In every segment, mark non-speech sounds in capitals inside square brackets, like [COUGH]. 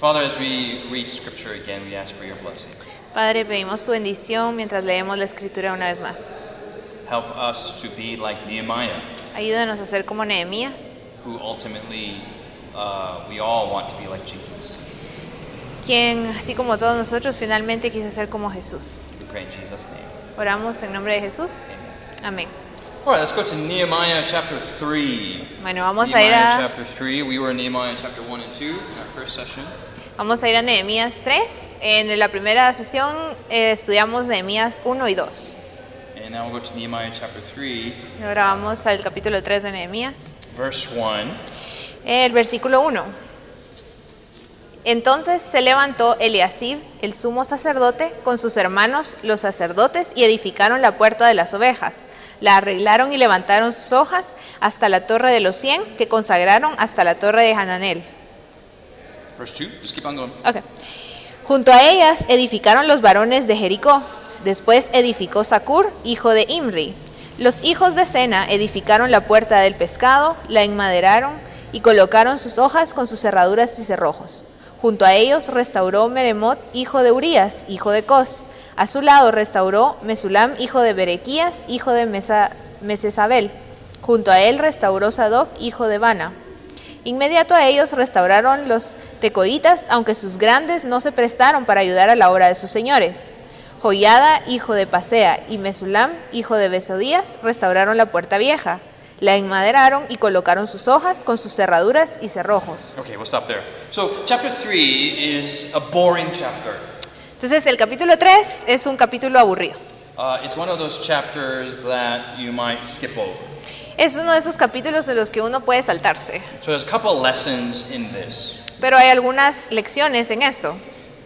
Father, as we read scripture again, we ask for your blessing. Padre, pedimos tu bendición mientras leemos la escritura una vez más. Help us to be like Nehemiah, Ayúdanos a ser como Nehemías, who ultimately uh, we all want to be like Jesus. quien, así como todos nosotros, finalmente quiso ser como Jesús. We pray in Jesus' name. Oramos en nombre de Jesús. Amen. Amén. All right, let's go to Nehemiah chapter 3. Bueno, vamos a ir Nehemiah a, chapter 3. We were in Nehemiah chapter 1 and 2 in our first session. Vamos a ir a Nehemías 3. En la primera sesión eh, estudiamos Nehemías 1 y 2. And now we'll go to Nehemiah chapter 3, Y Ahora vamos al capítulo 3 de Nehemías. verse 1. El versículo 1. Entonces se levantó Eliasib, el sumo sacerdote, con sus hermanos, los sacerdotes, y edificaron la puerta de las ovejas. La arreglaron y levantaron sus hojas hasta la torre de los cien, que consagraron hasta la torre de Hananel. Verse 2. Just keep going. Ok. Junto a ellas edificaron los varones de Jericó. Después edificó Sacur, hijo de Imri. Los hijos de Sena edificaron la puerta del pescado, la enmaderaron y colocaron sus hojas con sus cerraduras y cerrojos. Junto a ellos restauró Meremot, hijo de Urías, hijo de Cos. A su lado restauró Mesulam, hijo de Berequías, hijo de Mesa- Mesesabel. Junto a él restauró Sadoc, hijo de Bana. Inmediato a ellos restauraron los tecoitas, aunque sus grandes no se prestaron para ayudar a la obra de sus señores. Joiada, hijo de Pasea, y Mesulam, hijo de Besodías, restauraron la puerta vieja. La enmaderaron y colocaron sus hojas con sus cerraduras y cerrojos. Okay, we'll stop there. So, chapter 3 is a boring chapter. Entonces el capítulo 3 es un capítulo aburrido. Uh, it's one of those chapters that you might skip over. Es uno de esos capítulos en los que uno puede saltarse. So, there's a couple lessons in this. Pero hay algunas lecciones en esto.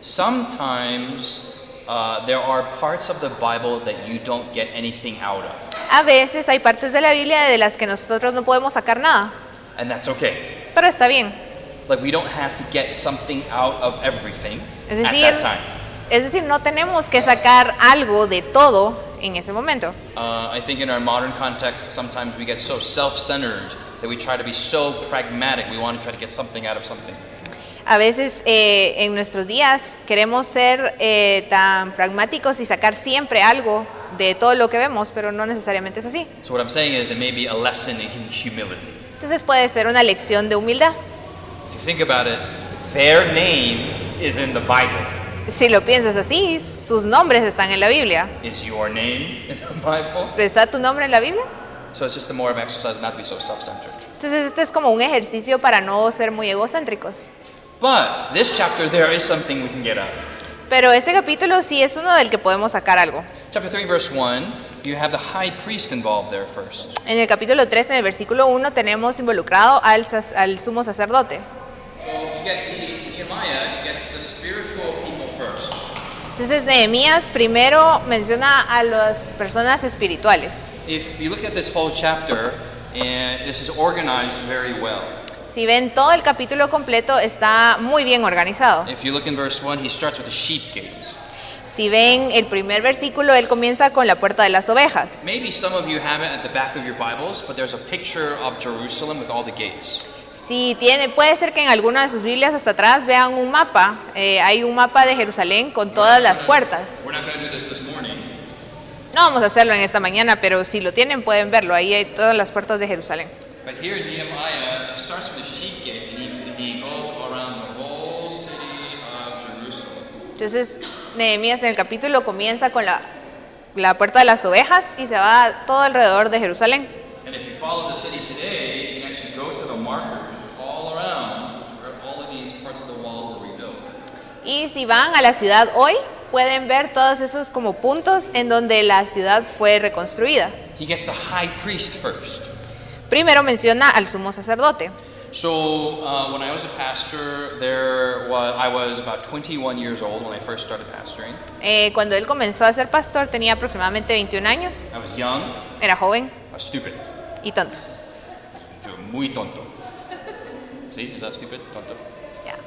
Sometimes uh, there are parts of the Bible that you don't get anything out of, A veces hay partes de la Biblia de las que nosotros no podemos sacar nada. and that's okay. Pero está bien. Like, we don't have to get something out of everything Es at that time. es decir, no tenemos que sacar algo de todo en ese momento. Uh, I think in our modern context, sometimes we get so self centered that we try to be so pragmatic. We want to try to get something out of something. A veces eh, en nuestros días queremos ser eh, tan pragmáticos y sacar siempre algo de todo lo que vemos, pero no necesariamente es así. So, what I'm saying is, it may be a lesson in humility. Entonces puede ser una lección de humildad. If you think about it, their name is in the Bible. Si lo piensas así, sus nombres están en la Biblia. Is your name in the Bible? ¿Está tu nombre en la Biblia? So, it's just a more of exercise not to be so self centered. Entonces este es como un ejercicio para no ser muy egocéntricos. But this chapter, there is something we can get out. Pero este capítulo sí es uno del que podemos sacar algo. Chapter 3, verse 1, you have the high priest involved there first. En el capítulo 3, en el versículo 1, tenemos involucrado al, sumo sacerdote. So you get Nehemiah gets the spiritual people first. Entonces Nehemías primero menciona a las personas espirituales. If you look at this whole chapter, and this is organized very well. Si ven todo el capítulo completo está muy bien organizado. If you look in verse 1, he starts with the sheep gates. Si ven el primer versículo, él comienza con la puerta de las ovejas. Maybe some of you have it at the back of your Bibles, but there's a picture of Jerusalem with all the gates. Si tiene, puede ser que en alguna de sus Biblias hasta atrás vean un mapa. Eh, hay un mapa de Jerusalén con todas las puertas. We're not going to do this this morning, No vamos a hacerlo en esta mañana, pero si lo tienen pueden verlo. Ahí hay todas las puertas de Jerusalén. but here Nehemiah starts with the sheep gate and he, he goes around the whole city of Jerusalem. Entonces, Nehemías en el capítulo comienza con la, la puerta de las ovejas y se va todo alrededor de Jerusalén. And if you follow the city today, you can actually go to the markers all around where all of these parts of the wall were rebuilt. Y si van a la ciudad hoy, pueden ver todos esos como puntos en donde la ciudad fue reconstruida. He gets the high priest first. Primero menciona al sumo sacerdote. So uh, when I was a pastor, there was, I was about 21 years old when I first started pastoring. Eh, cuando él comenzó a ser pastor tenía aproximadamente 21 años, I was young, era joven I was stupid, y tonto. Yo muy tonto. See, is that stupid? Tonto.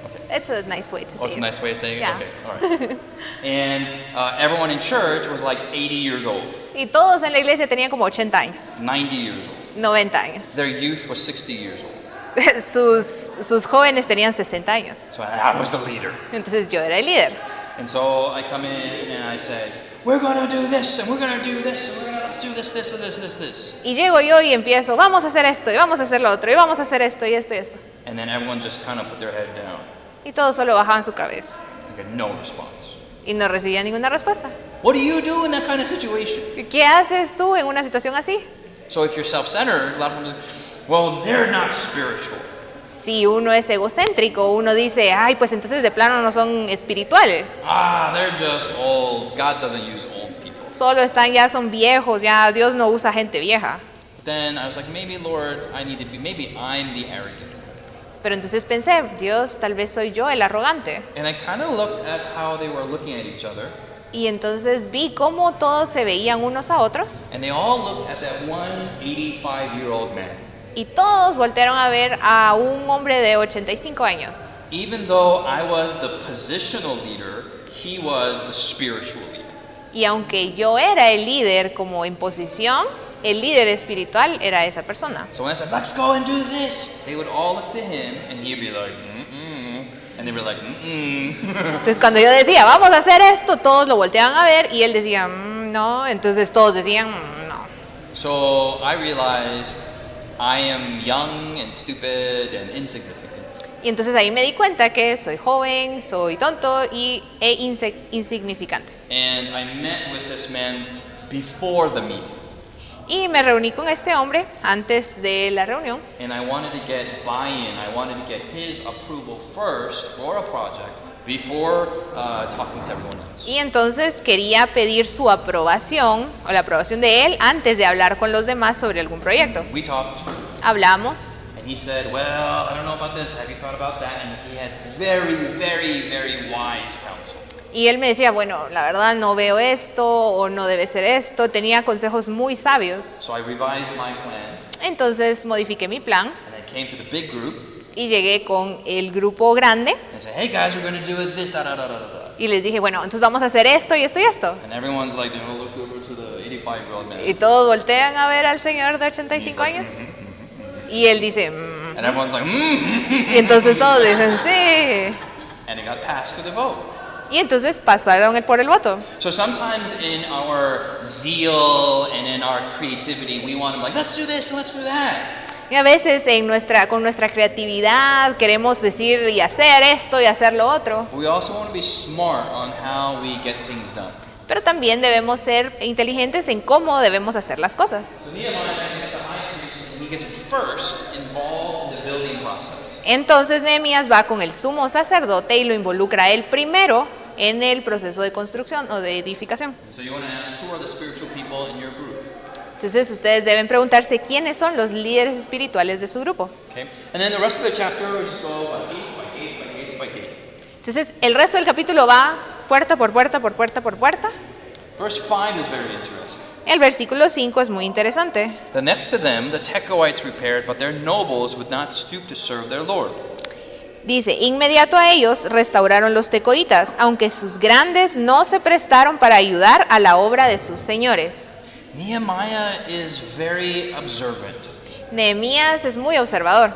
Okay. It's a nice way to Oh, say it's a it. nice way of saying Yeah. it. Okay, all right. [LAUGHS] and uh, everyone in church was like 80 years old, Y todos en la iglesia tenían como 80 años, 90 years old. 90 años. Their youth was 60 years old. [LAUGHS] sus, sus jóvenes tenían 60 años. So I was the leader. Entonces yo era el líder. And so I come in and I say, we're gonna do this and we're gonna do this and we're let's do this, this, and this, this, this. Y llego yo y empiezo, vamos a hacer esto, y vamos a hacer lo otro, y vamos a hacer esto, y esto, y esto. And then everyone just kind of put their head down. Y todos solo bajaban su cabeza. Get no response. Y no recibían ninguna respuesta. What do you do in that kind of situation? ¿Qué haces tú en una situación así? So if you're self-centered, a lot of times, well, they're not spiritual. Si uno es egocéntrico, uno dice, ay, pues entonces de plano no son espirituales. Ah, they're just old. God doesn't use old people. Solo están, ya son viejos, ya Dios no usa gente vieja. But then I was like, maybe Lord, I need to be, maybe I'm the arrogant. Pero entonces pensé, Dios, tal vez soy yo el arrogante. And I kind of looked at how they were looking at each other, Y entonces vi cómo todos se veían unos a otros and they all looked at that one 85-year-old man. y todos voltearon a ver a un hombre de 85 años. Even though I was the positional leader, he was the spiritual leader. Y aunque yo era el líder como en posición, el líder espiritual era esa persona. So when I said, let's go and do this, they would all look to him, and he'd be like, mm-mm. And they were like, mm-mm. Entonces cuando yo decía, vamos a hacer esto, todos lo volteaban a ver y él decía, "Mm, no, entonces todos decían, "Mm, no. so I realized I am young and stupid and insignificant. Y entonces ahí me di cuenta que soy joven, soy tonto y, e insignificante. And I met with this man before the meeting. Y me reuní con este hombre antes de la reunión And I wanted to get buy in. I wanted to get his approval first for a project before uh, talking to everyone else. y entonces quería pedir su aprobación o la aprobación de él antes de hablar con los demás sobre algún proyecto. We talked, Hablamos and he said, Well, I don't know about this. Have you thought about that? And he had very, very, very wise counsel. Y él me decía, bueno, la verdad no veo esto o no debe ser esto. Tenía consejos muy sabios. So I revised my plan, Entonces modifiqué mi plan and I came to the big group y llegué con el grupo grande and said, Hey guys, we're going to do it this, da, da, da, da, da, da. y les dije, bueno, entonces vamos a hacer esto y esto y esto. And everyone's like, you know, look over to the 85 year old man. Y todos voltean a ver al señor de And he's 85 like, años "Mhm, mhm, mhm." y él dice, "Mm". Like, mm y entonces todos dicen, sí. And it got passed to the vote. Y entonces pasaron por el voto. So sometimes in our zeal and in our creativity, we want to be like, let's do this and let's do that. Y a veces en nuestra, con nuestra creatividad queremos decir y hacer esto y hacer lo otro, But we also want to be smart on how we get things done. pero también debemos ser inteligentes en cómo debemos hacer las cosas. So Entonces Nehemías va con el sumo sacerdote y lo involucra él primero en el proceso de construcción o de edificación. Entonces ustedes deben preguntarse quiénes son los líderes espirituales de su grupo. Entonces el resto del capítulo va puerta por puerta por puerta por puerta. Verse 5 is very interesting. El versículo 5 es muy interesante. The next to them, the Tekoites repaired, but their nobles would not stoop to serve their Lord. Dice, inmediato a ellos restauraron los tecoitas, aunque sus grandes no se prestaron para ayudar a la obra de sus señores. Nehemiah is very observant. Nehemías es muy observador.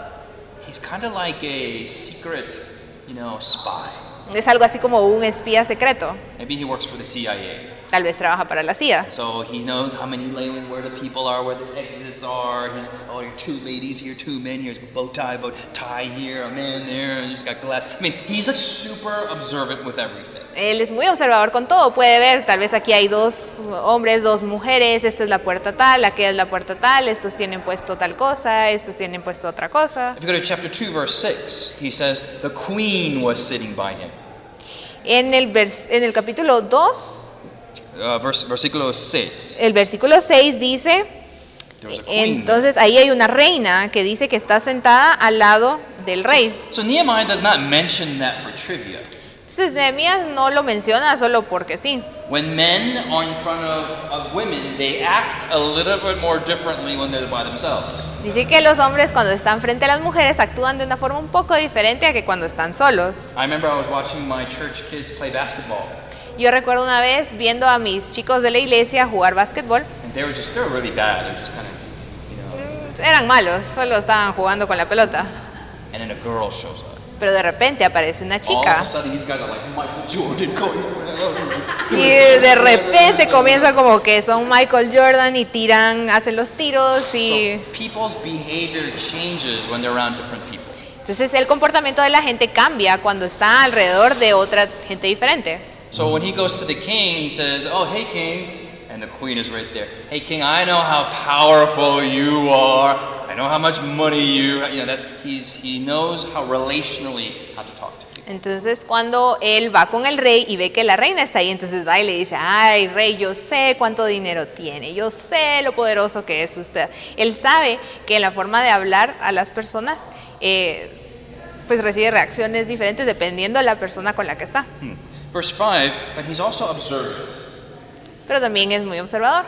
He's kind of like a secret, you know, spy. Es algo así como un espía secreto. Maybe he works for the CIA. Tal vez trabaja para la CIA. So he knows how many lanes, where the people are, where the exits are. He's, oh, you're two ladies here, two men here. He's got bow tie, bow tie here, a man there, and he's got glass. I mean, he's like super observant with everything. Él es muy observador con todo. Puede ver, tal vez aquí hay dos hombres, dos mujeres. Esta es la puerta tal, aquella es la puerta tal. Estos tienen puesto tal cosa, estos tienen puesto otra cosa. If you go to chapter 2, verse 6, he says, the queen was sitting by him. En el, vers- en el capítulo 2, Uh, versículo 6. el versículo 6 dice, entonces ahí hay una reina que dice que está sentada al lado del rey. So Nehemiah does not mention that for trivia. Entonces Nehemías no lo menciona solo porque sí. When men are in front of, of women, they act a little bit more differently when they're by themselves. Dice que los hombres cuando están frente a las mujeres actúan de una forma un poco diferente a que cuando están solos. I remember I was watching my church kids play basketball, Yo recuerdo una vez viendo a mis chicos de la iglesia jugar básquetbol. Mm, Eran malos, solo estaban jugando con la pelota. and then a girl shows up. Pero de repente aparece una chica a sudden, these guys are like Michael Jordan going around. y de repente comienza como que son Michael Jordan y tiran, hacen los tiros y So people's behavior changes when they're around different people. entonces el comportamiento de la gente cambia cuando está alrededor de otra gente diferente. So when he goes to the king, he says, "Oh, hey, king," and the queen is right there. Hey, king, I know how powerful you are. I know how much money you. You know that he's he knows how relationally how to talk to. Entonces cuando él va con el rey y ve que la reina está ahí, entonces va y le dice, ay rey, yo sé cuánto dinero tiene, yo sé lo poderoso que es usted. Él sabe que en la forma de hablar a las personas, eh, pues recibe reacciones diferentes dependiendo de la persona con la que está. Hmm. Verse five, but he's also observant, Pero también es muy observador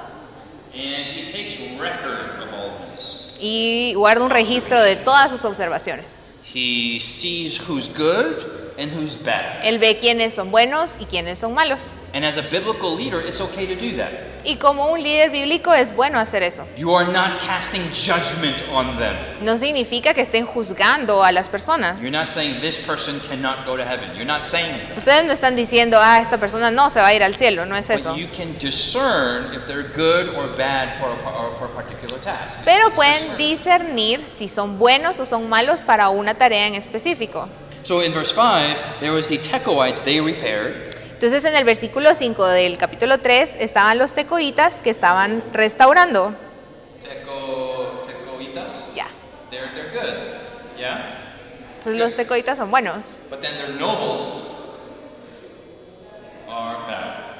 and he takes record of all this. y guarda un registro de todas sus observaciones. He sees who's good and who's bad. Él ve quiénes son buenos y quiénes son malos. And as a biblical leader, it's okay to do that. Y como un líder bíblico es bueno hacer eso. You are not casting judgment on them. No significa que estén juzgando a las personas. You're not saying this person cannot go to heaven. You're not saying that. Ustedes no están diciendo, ah, esta persona no se va a ir al cielo, no es eso. But you can discern if they're good or bad for a, for a particular task. Pero pueden discern. discernir si son buenos o son malos para una tarea en específico. So in verse 5, there was the Tekoites, they repaired. Entonces en el versículo 5 del capítulo 3 estaban los tecoitas que estaban restaurando. Teco, tecoitas, Ya. they're, they're good. Yeah? Entonces los tecoitas son buenos. But then their nobles are bad.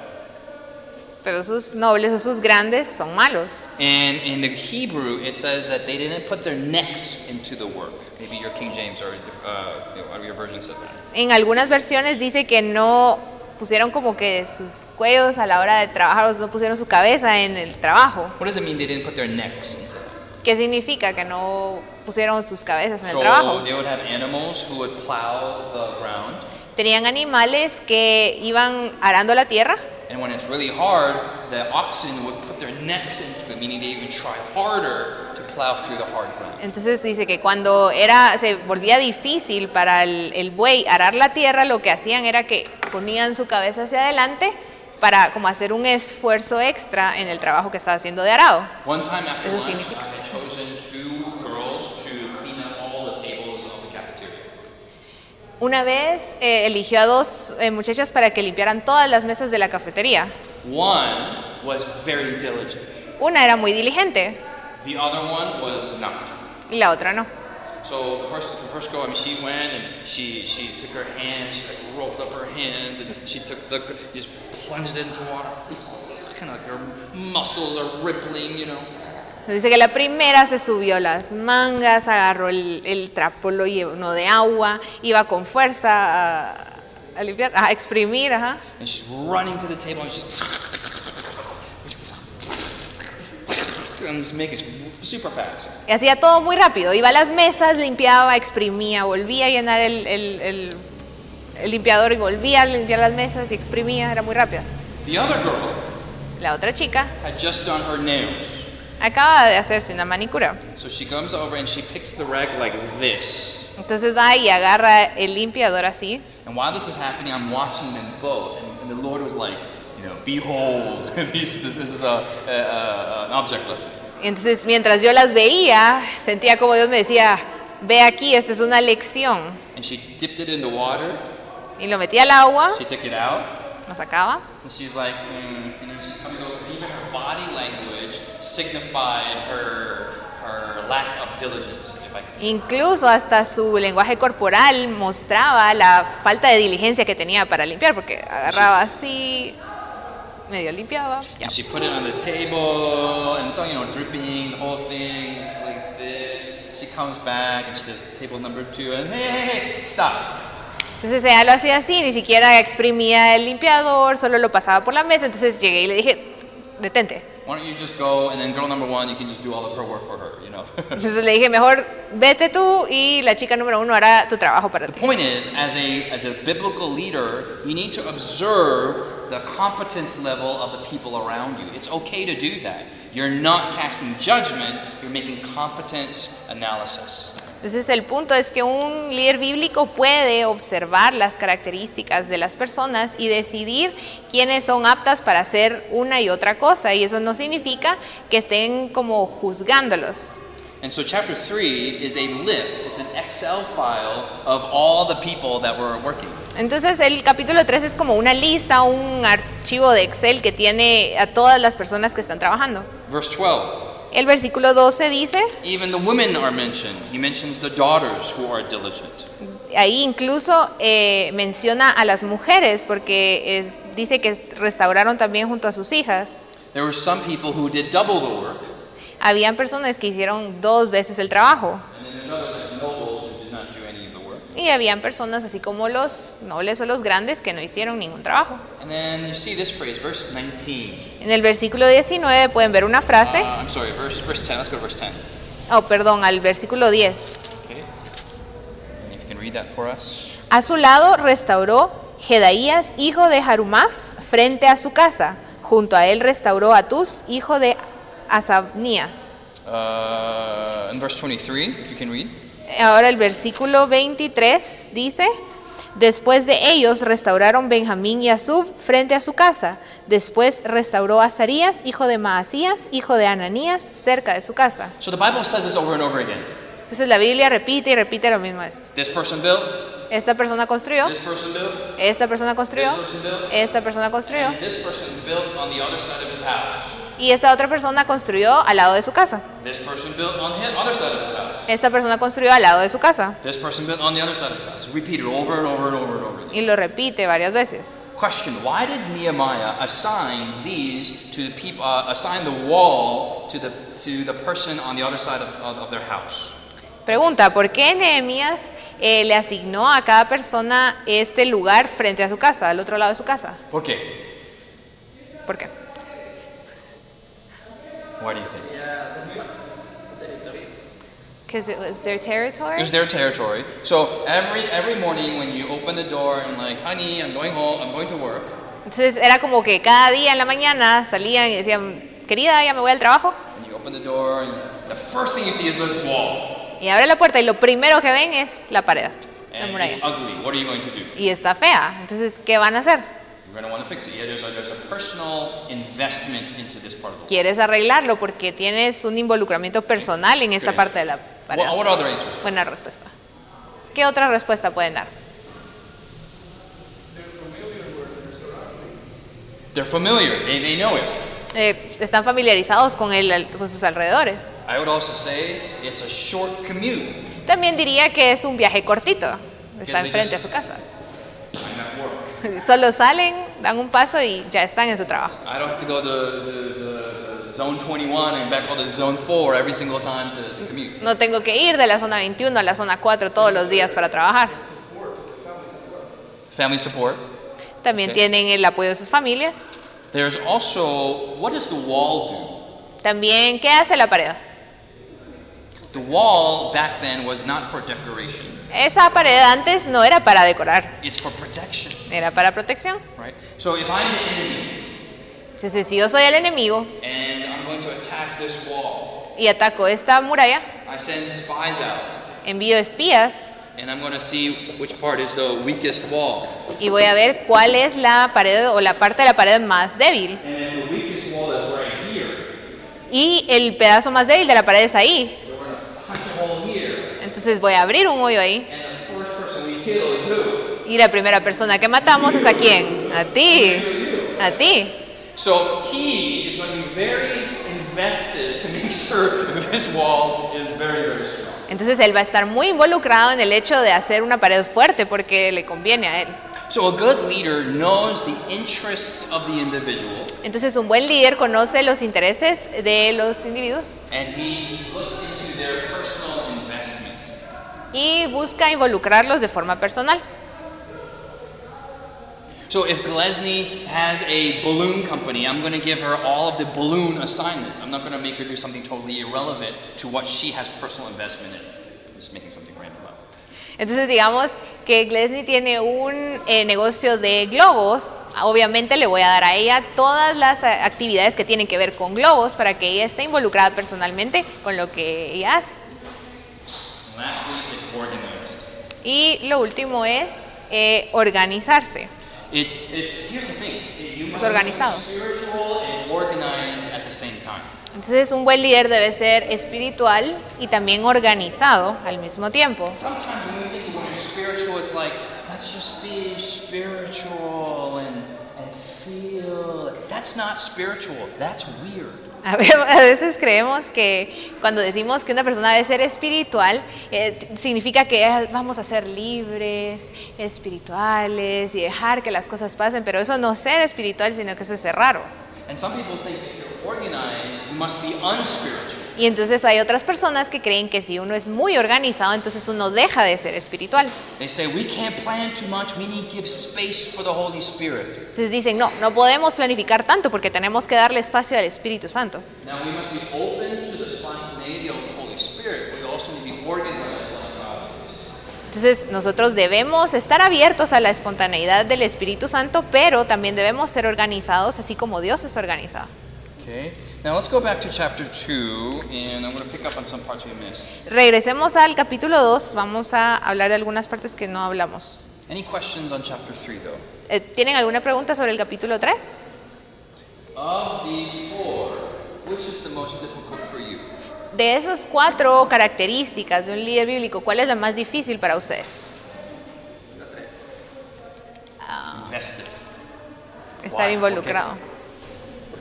Pero sus nobles o sus grandes son malos. And in the Hebrew, it says that they didn't put their necks into the work. Maybe your King James or uh, your versions said that. En algunas versiones dice que no pusieron como que sus cuellos a la hora de trabajar, no pusieron su cabeza en el trabajo. What does it mean they didn't put their necks into that? ¿Qué significa que no pusieron sus cabezas en el So trabajo? they would have animals who would plow the ground. Tenían animales que iban arando la tierra And when it's really hard, the oxen would put their necks into it, meaning they even try harder to plow through the hard ground. Entonces dice que cuando era, se volvía difícil para el, el buey arar la tierra, lo que hacían era que ponían su cabeza hacia adelante para como hacer un esfuerzo extra en el trabajo que estaba haciendo de arado. One time after Eso significa- I had chosen two girls to clean up all the tables of the cafeteria. Una vez eh, eligió a dos eh, muchachas para que limpiaran todas las mesas de la cafetería. One was very diligent. Una era muy diligente The other one was not. y la otra no. So the first, the first girl, I mean, she went and she she took her hands, she like rolled up her hands, and she took the just plunged it into water. Kind of like her muscles are rippling, you know. Dice que la primera se subió las mangas, agarró el, el trapo, lo llenó de agua, iba con fuerza a, a limpiar, a exprimir, ajá. And she's running to the table and she's and just make it super fast. Y hacía todo muy rápido. Iba a las mesas, limpiaba, exprimía, volvía a llenar el, el- el- el limpiador y volvía a limpiar las mesas y exprimía. Era muy rápido. The other girl La otra chica had just done her nails. Acaba de hacerse una manicura. So she comes over and she picks the rag like this. Entonces va y agarra el limpiador así. And while this is happening, I'm watching them both, and, and the Lord was like, you know, behold, [LAUGHS] this, this, this is a, a, a, an object lesson. Entonces mientras yo las veía, sentía como Dios me decía, ve aquí, esta es una lección. And she dipped it in the water. Y lo metía al agua, She took it out, lo sacaba. and she's like, mm, you know, she's coming over. Even her body language signified her her lack of diligence, if I could. Incluso hasta su lenguaje corporal mostraba la falta de diligencia que tenía para limpiar, porque agarraba así, medio limpiaba. ya. And she put it on the table, and it's all, you know, dripping, the whole thing is like this. She comes back, and she does table number two, and hey, hey, hey, stop. Entonces ella lo hacía así, ni siquiera exprimía el limpiador, solo lo pasaba por la mesa. Entonces llegué y le dije, detente. Why don't you just go, and then girl number one, you can just do all of her work for her, you know? [LAUGHS] Entonces le dije, mejor vete tú y la chica número uno hará tu trabajo para The ti. point is, as a, as a biblical leader, you need to observe the competence level of the people around you. It's okay to do that. You're not casting judgment, you're making competence analysis. Entonces el punto es que un líder bíblico puede observar las características de las personas y decidir quiénes son aptas para hacer una y otra cosa. Y eso no significa que estén como juzgándolos. And so chapter 3 is a list, it's an Excel file of all the people that were working. Entonces el capítulo 3 es como una lista, un archivo de Excel que tiene a todas las personas que están trabajando. Verse 12. El versículo 12 dice, Even the women are mentioned. He mentions the daughters who are diligent. ahí incluso eh, menciona a las mujeres porque es- dice que restauraron también junto a sus hijas. There were some people who did double the work, Habían personas que hicieron dos veces el trabajo and then there's others like nobles who did not do any of the work. Y habían personas así como los nobles o los grandes que no hicieron ningún trabajo. And then you see this phrase, verse 19. En el versículo 19 pueden ver una frase, Uh, I'm sorry, verse, verse 10. Let's go to verse 10. oh perdón, al versículo 10. Okay. If you can read that for us. A su lado restauró Jedaías, hijo de Harumaf, frente a su casa. Junto a él restauró Atus, hijo de Asabnías. Uh, in verse 23, if you can read. Ahora el versículo 23 dice, después de ellos restauraron Benjamín y Asub frente a su casa. Después restauró Azarías, hijo de Maasías, hijo de Ananías, cerca de su casa. So the Bible says this over and over again. Entonces la Biblia repite y repite lo mismo esto. This person built, Esta persona construyó, esta persona construyó, esta persona construyó. Y esta otra persona construyó al lado de su casa. Esta persona construyó al lado de su casa. Y lo repite varias veces. Question: Why did Nehemiah assign these to the people? Uh, assign the wall to the to the person on the other side of, of, of their house? Pregunta, ¿por qué Nehemías eh, le asignó a cada persona este lugar frente a su casa, al otro lado de su casa? ¿Por qué? ¿Por qué? Why do you think? Because it was their territory. It was their territory. So every every morning when you open the door and like, honey, I'm going home, I'm going to work. Entonces era como que cada día en la mañana salían y decían, querida, ya me voy al trabajo. And you open the door and the first thing you see is this wall. Y abre la puerta y lo primero que ven es la pared, la muralla. it's ugly. What are you going to do? Y está fea. Entonces, ¿qué van a hacer? Quieres arreglarlo porque tienes un involucramiento personal en esta parte de la pared. What, what other answers? Buena respuesta. ¿Qué otra respuesta pueden dar? They're familiar. They, they know it. Eh, están familiarizados con, el, con sus alrededores. I would also say it's a short commute. También diría que es un viaje cortito. Está enfrente a su casa. I'm at work. [LAUGHS] Solo salen, dan un paso y ya están en su trabajo. I don't have to go to the, zone 21 and back to zone 4 every single time to, to commute. No tengo que ir de la zona 21 a la zona 4 todos los días para trabajar. Family support. También tienen el apoyo de sus familias. There's also, what does the wall do? También, ¿qué hace la pared? The wall back then was not for decoration. Esa pared antes no era para decorar, It's for protection, era para protección. right? So if I'm the enemy Entonces, si yo soy el enemigo and I'm going to attack this wall, y ataco esta muralla, I send spies out envío espías and I'm going to see which part is the weakest wall. y voy a ver cuál es la pared o la parte de la pared más débil. And the weakest wall is right here. Y el pedazo más débil de la pared es ahí. Entonces voy a abrir un hoyo ahí. Y la primera persona que matamos es a quién? A ti. A ti. So he is going to be very invested to make sure that [LAUGHS] this wall is very, very strong. Entonces él va a estar muy involucrado en el hecho de hacer una pared fuerte porque le conviene a él. So a good leader knows the interests of the individual Entonces un buen líder conoce los intereses de los individuos and he looks their personal investment. y busca involucrarlos de forma personal. So if Glesny has a balloon company, I'm going to give her all of the balloon assignments. I'm not going to make her do something totally irrelevant to what she has personal investment in. I'm just making something random up. Entonces digamos que Glesny tiene un eh, negocio de globos, obviamente le voy a dar a ella todas las actividades que tienen que ver con globos para que ella esté involucrada personalmente con lo que ella hace. Y lo último es eh, organizarse. It's, it's, here's the thing. You must organizado. be Entonces un buen líder debe ser espiritual y también organizado al mismo tiempo. [LAUGHS] A veces creemos que cuando decimos que una persona debe ser espiritual, eh, significa que vamos a ser libres, espirituales y dejar que las cosas pasen, pero eso no es ser espiritual, sino que eso es ser raro. And some people think Y entonces hay otras personas que creen que si uno es muy organizado, entonces uno deja de ser espiritual. Entonces dicen, no, no podemos planificar tanto porque tenemos que darle espacio al Espíritu Santo. Entonces nosotros debemos estar abiertos a la espontaneidad del Espíritu Santo, pero también debemos ser organizados así como Dios es organizado. Okay. Now let's go back to chapter two, and I'm going to pick up on some parts we missed. Regresemos al capítulo 2, vamos a hablar de algunas partes que no hablamos. Any questions on chapter three, though? Eh, ¿Tienen alguna pregunta sobre el capítulo 3? Of these four, which is the most difficult for you? De esas cuatro características de un líder bíblico, ¿cuál es la más difícil para ustedes? La tres. Ah, Invested. estar Why? involucrado.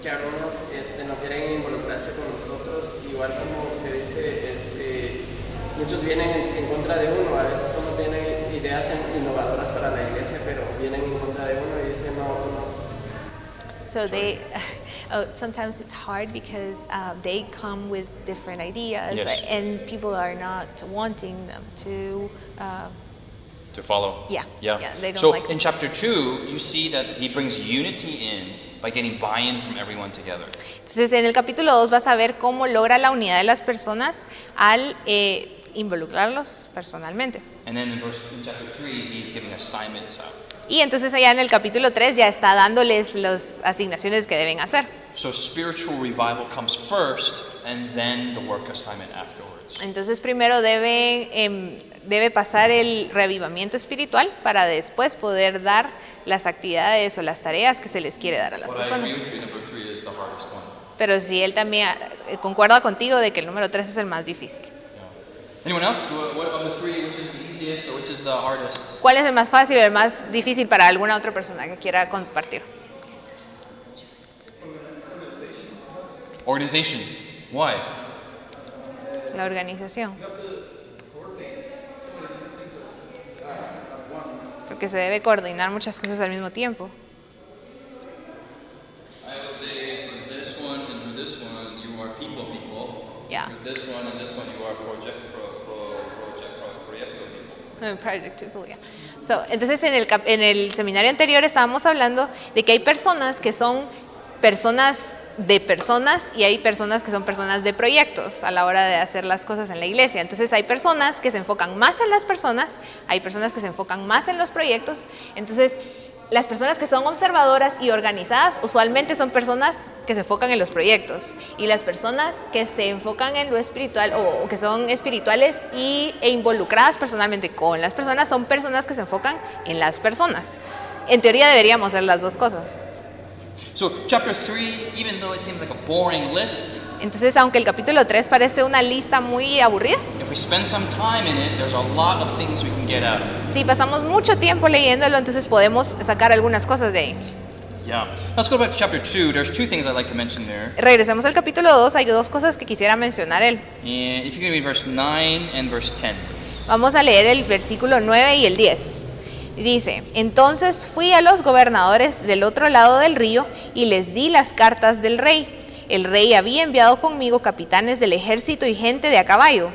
Porque algunos este, no quieren involucrarse con nosotros, igual como usted dice, este, muchos vienen en, en contra de uno, a veces uno tiene ideas en- innovadoras para la iglesia, pero vienen en contra de uno y dicen, no, tú no. So they, [LAUGHS] oh, sometimes it's hard because uh, they come with different ideas, Yes. and people are not wanting them to. Uh, To follow. Yeah. Yeah. Yeah, they don't so like- in chapter two, you see that he brings unity in by getting buy-in from everyone together. entonces, en el capítulo 2 vas a ver cómo logra la unidad de las personas al eh, involucrarlos personalmente. And then in verse in chapter three, he's giving assignments out. Y entonces allá en el capítulo 3 ya está dándoles las asignaciones que deben hacer. So spiritual revival comes first, and then the work assignment afterwards. Entonces primero debe, em, debe pasar el reavivamiento espiritual para después poder dar las actividades o las tareas que se les quiere dar a las personas. Pero si él también eh, concuerda contigo de que el número 3 es el más difícil. Yeah. Anyone else? What, what of the three? Which is the easiest or which is the hardest? ¿Cuál es el más fácil o el más difícil para alguna otra persona que quiera compartir? Organization. Why? La organización. Porque se debe coordinar muchas cosas al mismo tiempo. Yeah. This one and this one, you are project pro, pro, project pro, proyecto people. Eh, Project People, yeah. So, entonces en el, en el seminario anterior estábamos hablando de que hay personas que son personas de personas y hay personas que son personas de proyectos a la hora de hacer las cosas en la iglesia. Entonces hay personas que se enfocan más en las personas, hay personas que se enfocan más en los proyectos. Entonces las personas que son observadoras y organizadas usualmente son personas que se enfocan en los proyectos y las personas que se enfocan en lo espiritual o, que son espirituales y, e involucradas personalmente con las personas son personas que se enfocan en las personas. En teoría deberíamos hacer las dos cosas. Entonces, aunque el capítulo 3 parece una lista muy aburrida, if we spend some time in it, there's a lot of things we can get out of it. si pasamos mucho tiempo leyéndolo, entonces podemos sacar algunas cosas de ahí. Yeah. Let's go back to chapter two. There's two things I'd like to mention there. Regresemos al capítulo 2, hay dos cosas que quisiera mencionar él. And if you can read verse nine and verse ten. Vamos a leer el versículo 9 y el 10. Dice, entonces fui a los gobernadores del otro lado del río y les di las cartas del rey. El rey había enviado conmigo capitanes del ejército y gente de a caballo.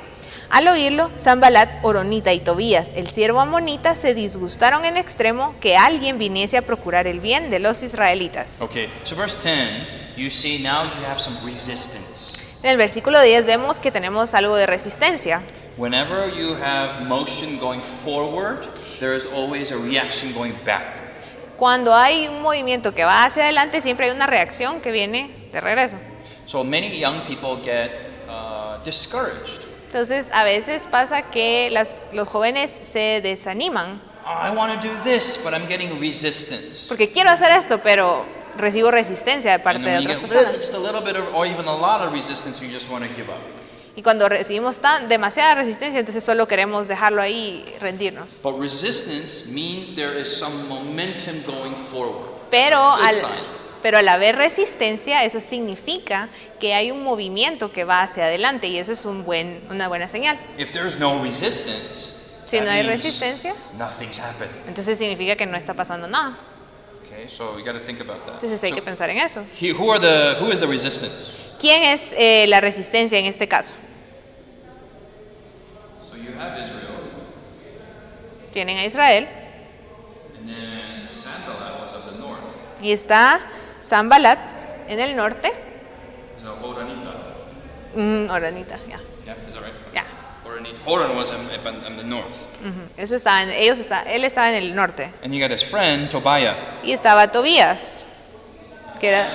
Al oírlo, Zambalat, Oronita y Tobías, el siervo amonita, se disgustaron en extremo que alguien viniese a procurar el bien de los israelitas. Okay. So verse ten, you see now you have some resistance. En el versículo 10 vemos que tenemos algo de resistencia. Whenever you have motion going forward, there is always a reaction going back. Cuando hay un movimiento que va hacia adelante, siempre hay una reacción que viene de regreso. So many young people get uh, discouraged. Entonces, a veces pasa que las, los jóvenes se desaniman I want to do this, but I'm getting resistance. porque quiero hacer esto, pero recibo resistencia de parte de otras personas. Y cuando recibimos tan, demasiada resistencia, entonces solo queremos dejarlo ahí y rendirnos. But resistance means there is some momentum going forward. Pero al, pero al haber resistencia, eso significa que hay un movimiento que va hacia adelante y eso es un buen, una buena señal. If there's no resistance, Si no hay resistencia, nothing's happening. entonces significa que no está pasando nada. Okay, so we think about that. Entonces hay So, que pensar en eso. he- who are the who is the resistance? ¿Quién es eh, la resistencia en este caso? So you have Israel, Tienen a Israel and then was of the north. y está Zambalat en el norte. So Horonita. Mm, Oranita, ya. Yeah, is that right? Ya. Horonita. Horon was in, in, in the north. Ujú. Eso está en- ellos está, él estaba en el norte. And he got his friend Tobiah. Y estaba Tobías, que era,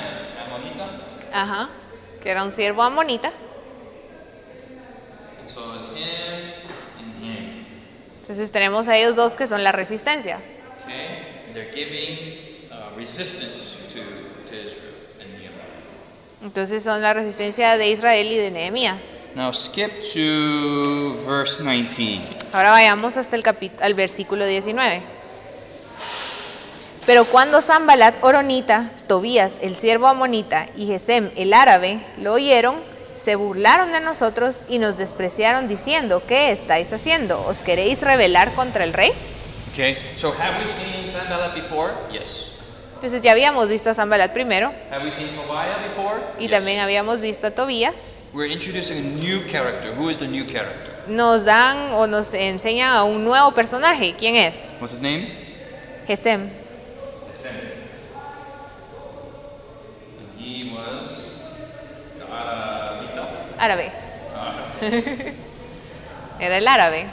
Ammonita. ajá, que era un siervo amonita. And so it's him and him. Entonces tenemos a ellos dos que son la resistencia. Okay? And they're giving uh, resistance to, to Israel and Nehemiah. Entonces son la resistencia de Israel y de Nehemías. Now skip to verse 19. Ahora vayamos hasta el al versículo 19. Pero cuando Zambalat Oronita, Tobías el siervo amonita y Gesem el árabe lo oyeron, se burlaron de nosotros y nos despreciaron diciendo, ¿qué estáis haciendo? ¿Os queréis rebelar contra el rey? Okay, so have we seen Sanballat before? Yes. Entonces ya habíamos visto a Zambalat primero Have we seen Tobiah before? y Yes. también habíamos visto a Tobías. We're introducing a new character. Who is the new character? Nos dan o nos enseñan a un nuevo personaje. ¿Quién es? What's his name? Gesem. And he was. Árabe. [LAUGHS] Era el árabe.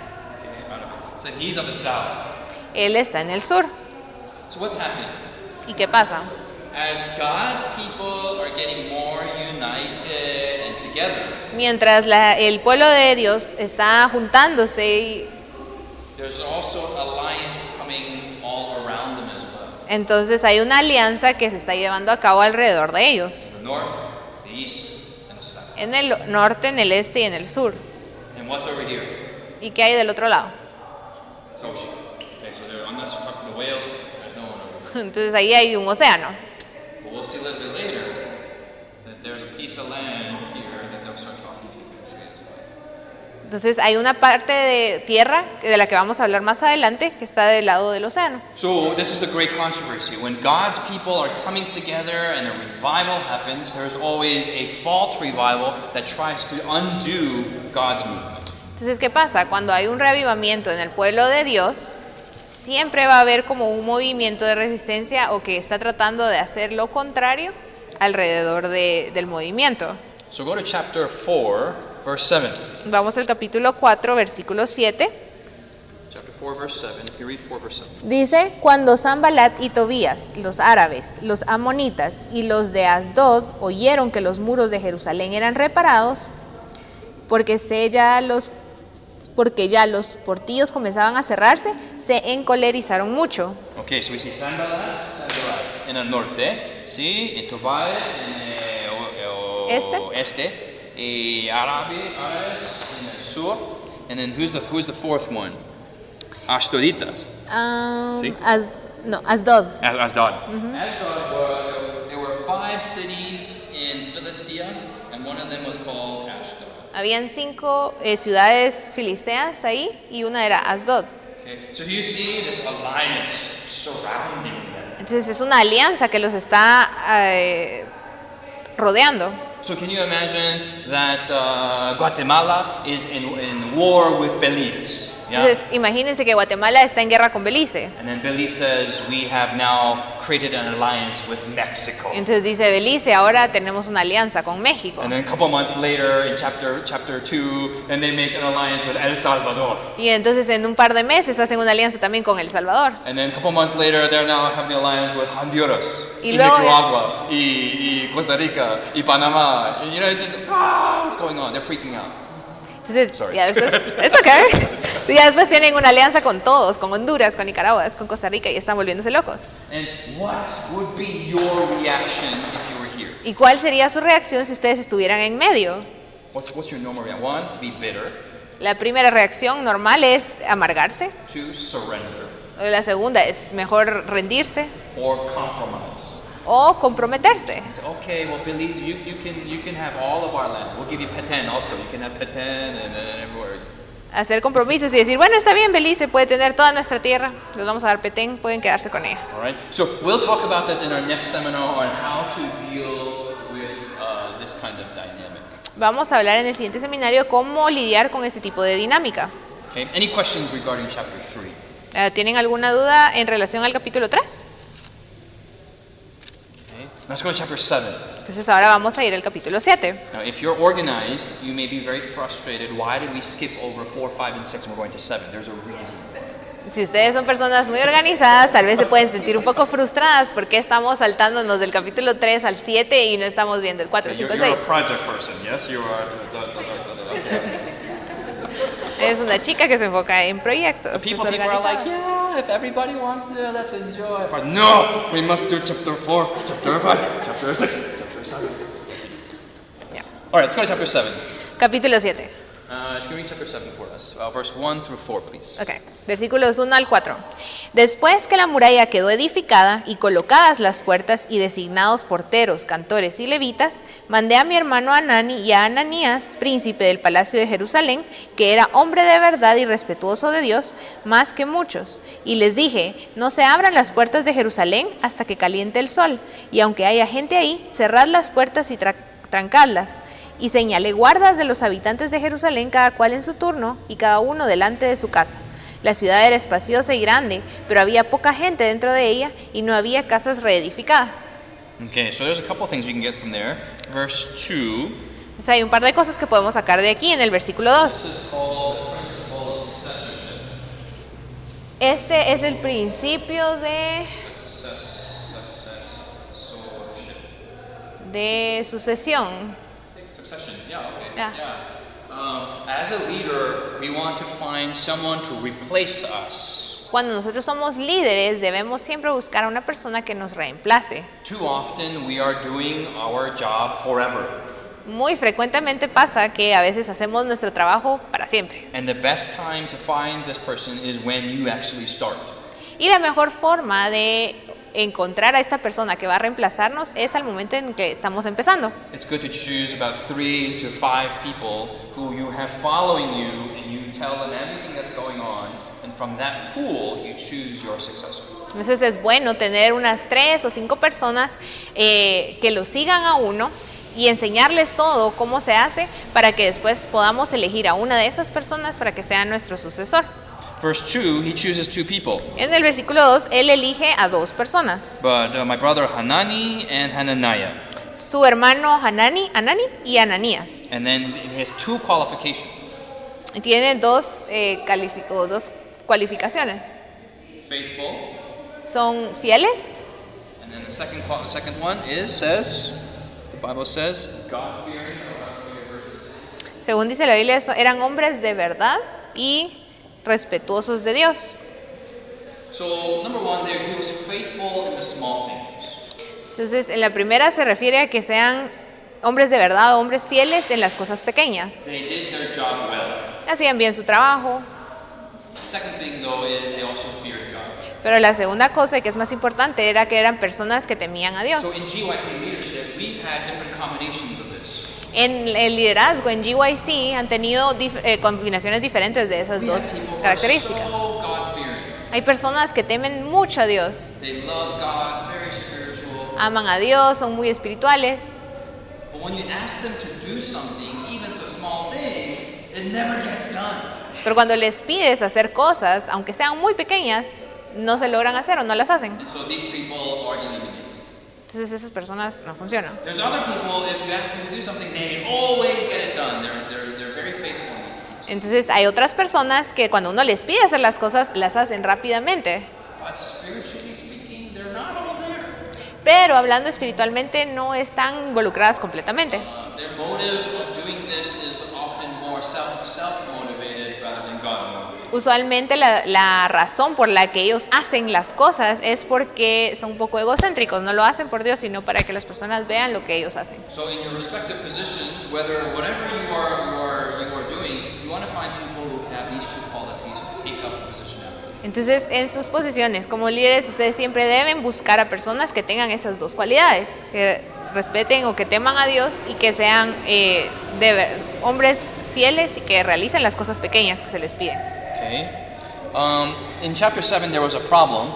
So he's of the south. Él está en el sur. So what's happening? ¿Y qué pasa? As God's people are getting more united and together, Mientras la- el pueblo de Dios está juntándose, y- there's also alliance coming all around them as well. Entonces hay una alianza que se está llevando a cabo alrededor de ellos. The north, the east, and the south. En el norte, en el este y en el sur. ¿Y qué hay del otro lado? Entonces ahí hay un océano. Entonces hay una parte de tierra de la que vamos a hablar más adelante que está del lado del océano. So this is the great controversy. When God's people are coming together and a revival happens, there's always a false revival that tries to undo God's movement. Entonces, ¿qué pasa? Cuando hay un reavivamiento en el pueblo de Dios, siempre va a haber como un movimiento de resistencia o que está tratando de hacer lo contrario alrededor de- del movimiento. So go to chapter 4, verse 7. Vamos al capítulo 4, versículo 7. Chapter 4, verse 7. If you read 4, verse 7. Dice, cuando Zambalat y Tobías, los árabes, los amonitas y los de Asdod oyeron que los muros de Jerusalén eran reparados, porque, se ya los, porque ya los portillos comenzaban a cerrarse, se encolerizaron mucho. Okay, so we see Sanballat en el norte, sí, y Tobiah en eh, o- o- Este. este, y Arabi, Árabes en el sur, and then who's the who's the fourth one? Ashdoditas, Ah, ¿Sí? As- no, Asdod. As- Asdod. Asdod were there were five cities in Philistia, and one of them was called Ashdod. Habían cinco eh, ciudades filisteas ahí y una era Asdod. Okay, so you see this alliance surrounding them. Entonces es una alianza que los está eh, rodeando. So can you imagine that uh, Guatemala is in, in war with Belize? Yeah? Entonces imagínense que Guatemala está en guerra con Belice. And then Belize says, we have now created an alliance with Mexico. Entonces dice Belice, ahora tenemos una alianza con México. And then a couple months later, in chapter chapter two, then they make an alliance with El Salvador. Y entonces en un par de meses hacen una alianza también con El Salvador. And then a couple months later, they're now having an alliance with Honduras, Y y luego- Nicaragua, y, y Costa Rica, y Panama. And, you know, it's just, ah, what's going on? They're freaking out. Entonces, Sorry. ya después, it's okay. [LAUGHS] ya después tienen una alianza con todos, con Honduras, con Nicaragua, con Costa Rica y están volviéndose locos. And what would be your reaction if you were here? ¿Y cuál sería su reacción si ustedes estuvieran en medio? What's, what's your normal? One, to be bitter. La primera reacción normal es amargarse. Two, surrender. La segunda es mejor rendirse Or compromise. O comprometerse. Say, okay, well, Belize, you, you, can, you can have all of our land. We'll give you Peten also. You can have Peten and, and everywhere. Hacer compromisos y decir, bueno, está bien, Belice puede tener toda nuestra tierra, les vamos a dar petén, pueden quedarse con ella. All right? So we'll talk about this in our next seminar on how to deal with uh, this kind of dynamic. Vamos a hablar en el siguiente seminario cómo lidiar con este tipo de dinámica. Okay? Any questions regarding chapter 3? Eh, ¿Tienen alguna duda en relación al capítulo 3? Okay? Let's go to chapter 7. Entonces ahora vamos a ir al capítulo 7. Now, if you're organized, you may be very frustrated. Why did we skip over 4, 5, and 6 and we're going to 7? There's a reason. Si ustedes son personas muy organizadas, tal vez se pueden sentir un poco frustradas porque estamos saltándonos del capítulo 3 al 7 y no estamos viendo el 4, Okay, 5, you're, you're 6. Es una chica que se enfoca en proyectos. The people, people are like, yeah, if everybody wants to, let's enjoy. But no, we must do chapter 4, chapter 5, chapter 6, chapter 7. Ya. All right, let's go to chapter 7. Capítulo 7. Uh, can you read chapter 7 for us? Uh, verse 1 through 4, please. Ok, versículos 1 al 4. Después que la muralla quedó edificada y colocadas las puertas y designados porteros, cantores y levitas, mandé a mi hermano Anani y a Ananías, príncipe del palacio de Jerusalén, que era hombre de verdad y respetuoso de Dios, más que muchos, y les dije, no se abran las puertas de Jerusalén hasta que caliente el sol, y aunque haya gente ahí, cerrad las puertas y tra- trancadlas. Y señalé guardas de los habitantes de Jerusalén, cada cual en su turno, y cada uno delante de su casa. La ciudad era espaciosa y grande, pero había poca gente dentro de ella y no había casas reedificadas. Okay, so there's a couple things you can get from there. Verse 2. O sea, hay un par de cosas que podemos sacar de aquí en el versículo 2. This is called the principle of successorship. Este es el principio de, de sucesión. Succession, yeah, okay. Yeah. Um, as a leader, we want to find someone to replace us. Cuando nosotros somos líderes, debemos siempre buscar a una persona que nos reemplace. Too often, we are doing our job forever. Muy frecuentemente pasa que a veces hacemos nuestro trabajo para siempre. And the best time to find this person is when you actually start. Y la mejor forma de encontrar a esta persona que va a reemplazarnos es al momento en que estamos empezando. It's good to choose about three to five people who you have following you and you tell them everything that's going on. And from that pool, you choose your successor. Entonces es bueno tener unas tres o cinco personas eh, que lo sigan a uno y enseñarles todo cómo se hace para que después podamos elegir a una de esas personas para que sea nuestro sucesor. Verse 2, he chooses two people. En el versículo 2, él elige a dos personas. But uh, my brother Hanani and Hananiah. Su hermano Hanani, Anani y Ananías. And then he has two qualifications. Y Tiene dos, eh, dos cualificaciones. Faithful. Son fieles And then the second, qual- the second one is, says, the Bible says, God-fearing. Según dice la Biblia, eran hombres de verdad y respetuosos de Dios. So, number one there, he was faithful in the small things. Entonces, en la primera se refiere a que sean hombres de verdad, hombres fieles en las cosas pequeñas. They did their job well. Hacían bien su trabajo, The second thing, though, is they also feared God. pero la segunda cosa, que es más importante, era que eran personas que temían a Dios. So in GYC leadership, we've had different combinations of. En el liderazgo, en GYC, han tenido dif- eh, combinaciones diferentes de esas dos características. Hay personas que temen mucho a Dios, aman a Dios, son muy espirituales, pero cuando les pides hacer cosas, aunque sean muy pequeñas, no se logran hacer o no las hacen. Entonces esas personas no funcionan. Entonces hay otras personas que cuando uno les pide hacer las cosas, las hacen rápidamente. Pero hablando espiritualmente, no están involucradas completamente. Uh, Usualmente la, la razón por la que ellos hacen las cosas es porque son un poco egocéntricos, no lo hacen por Dios, sino para que las personas vean lo que ellos hacen. So in your respective positions, whether whatever you are you are you are doing, you want to find people who have these two qualities to take up a position after. Entonces, en sus posiciones como líderes, ustedes siempre deben buscar a personas que tengan esas dos cualidades, que respeten o que teman a Dios y que sean eh, de hombres fieles y que realicen las cosas pequeñas que se les piden. Okay. Um, in chapter seven, there was a problem.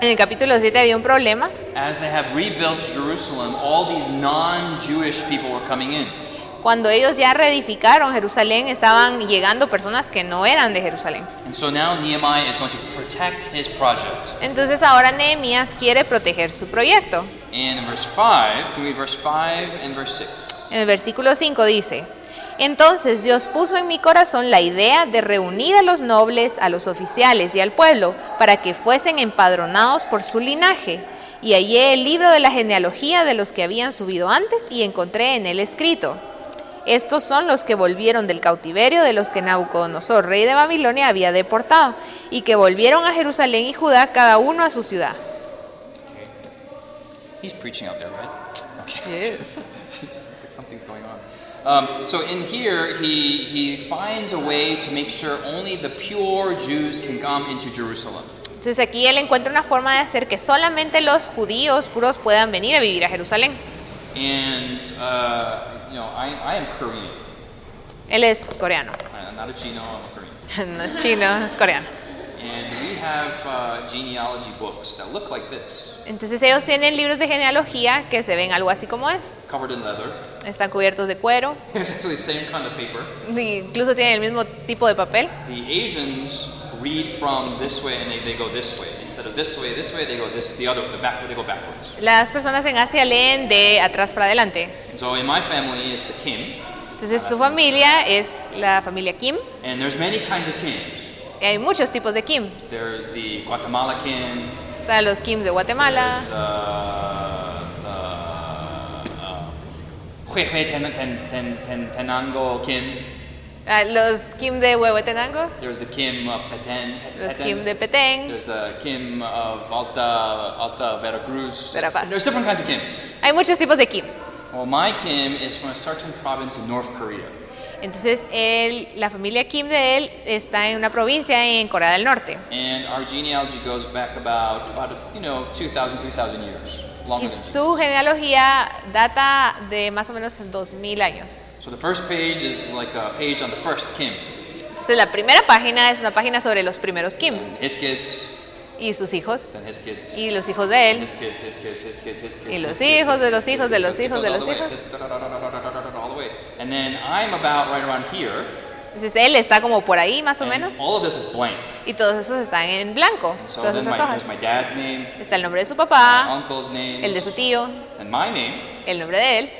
En el capítulo 7 había un problema. As they have rebuilt Jerusalem, all these non-Jewish people were coming in. Cuando ellos ya reedificaron Jerusalén, estaban llegando personas que no eran de Jerusalén. And so now Nehemiah is going to protect his project. Entonces ahora Nehemías quiere proteger su proyecto. And in verse 5, can we read verse 5 and verse 6? En el versículo 5 dice, Entonces Dios puso en mi corazón la idea de reunir a los nobles, a los oficiales y al pueblo, para que fuesen empadronados por su linaje. Y hallé el libro de la genealogía de los que habían subido antes y encontré en él escrito. Estos son los que volvieron del cautiverio de los que Nabucodonosor, rey de Babilonia, había deportado, y que volvieron a Jerusalén y Judá, cada uno a su ciudad. He's preaching out there, right? Okay. [LAUGHS] Um, so in here, he, he finds a way to make sure only the pure Jews can come into Jerusalem. Entonces aquí él encuentra una forma de hacer que solamente los judíos puros puedan venir a vivir a Jerusalén. And, uh, you know, I, I am Korean. Él es coreano. I'm not a Chino, I'm a Korean. [LAUGHS] No es chino, es coreano. Entonces ellos tienen libros de genealogía que se ven algo así como es. Están cubiertos de cuero. [LAUGHS] Incluso tienen el mismo tipo de papel. Las personas en Asia leen de atrás para adelante. So in my family, it's the Kim. Entonces uh, su familia es la familia Kim. And there's many kinds of Kims. Y hay muchos tipos de Kim. There's the Guatemala Kim. Están los Kim de There's Guatemala, the, the uh, Huehue ten, ten, ten, ten, Tenango Kim. ah, los Kim de Huehuetenango, There's the Kim of Petén. los Petén. Kim de Petén. There's the Kim of Alta, Alta Veracruz. Verapaz. There's different kinds of Kims. Hay muchos tipos de Kims. Well, my Kim is from a certain province in North Korea. Entonces él, la familia Kim de él está en una provincia en Corea del Norte. And our genealogy goes back about, about you know, 2,000, 3,000 years. Longer Y su genealogía data de más o menos 2000 años. So the first page is like a page on the first Kim. Entonces la primera página es una página sobre los primeros Kim His kids, y sus hijos. Y los hijos de él. Y los hijos de los hijos de los hijos de los hijos. Entonces él está como por ahí más o menos. Y todos esos están en blanco. Todas esas hojas. Está el nombre de su papá, el de su tío, el nombre de él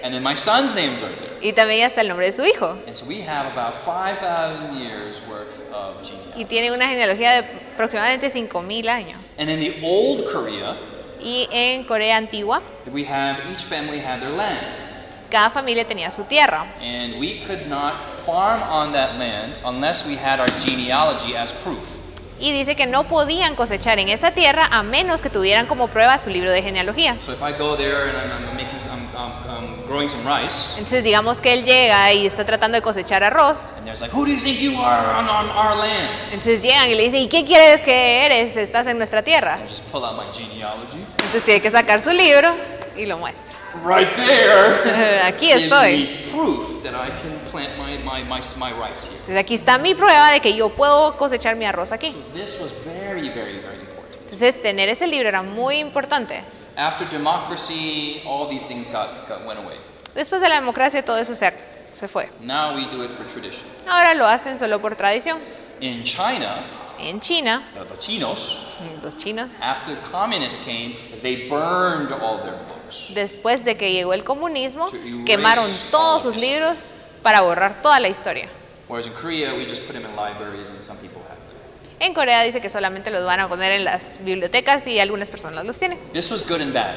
y también está el nombre de su hijo. And so we have about 5,000 years worth of genealogy. Y tiene una genealogía de aproximadamente 5000 años. And in the old Korea, Y en Corea antigua, we have each family had their land. cada familia tenía su tierra. And we could not farm on that land unless we had our genealogy as proof. Y dice que no podían cosechar en esa tierra a menos que tuvieran como prueba su libro de genealogía. Some rice, Entonces digamos que él llega y está tratando de cosechar arroz. Entonces llegan y le dicen, ¿y qué quieres que eres? Estás en nuestra tierra. Entonces tiene que sacar su libro y lo muestra. Right there. [LAUGHS] Aquí estoy. me proof that I can plant my, my, my, my rice here. Entonces aquí está mi prueba de que yo puedo cosechar mi arroz aquí. So this was very, very, very important. Entonces tener ese libro era muy importante. After democracy, all these things got, got went away. Después de la democracia todo eso se, se fue. Now we do it for tradition. Ahora lo hacen solo por tradición. In China, En China, the chinos, los chinos, after the communists came, they burned all their books. Después de que llegó el comunismo, quemaron todos sus libros para borrar toda la historia. En Corea dice que solamente los van a poner en las bibliotecas y algunas personas los tienen. This was good and bad.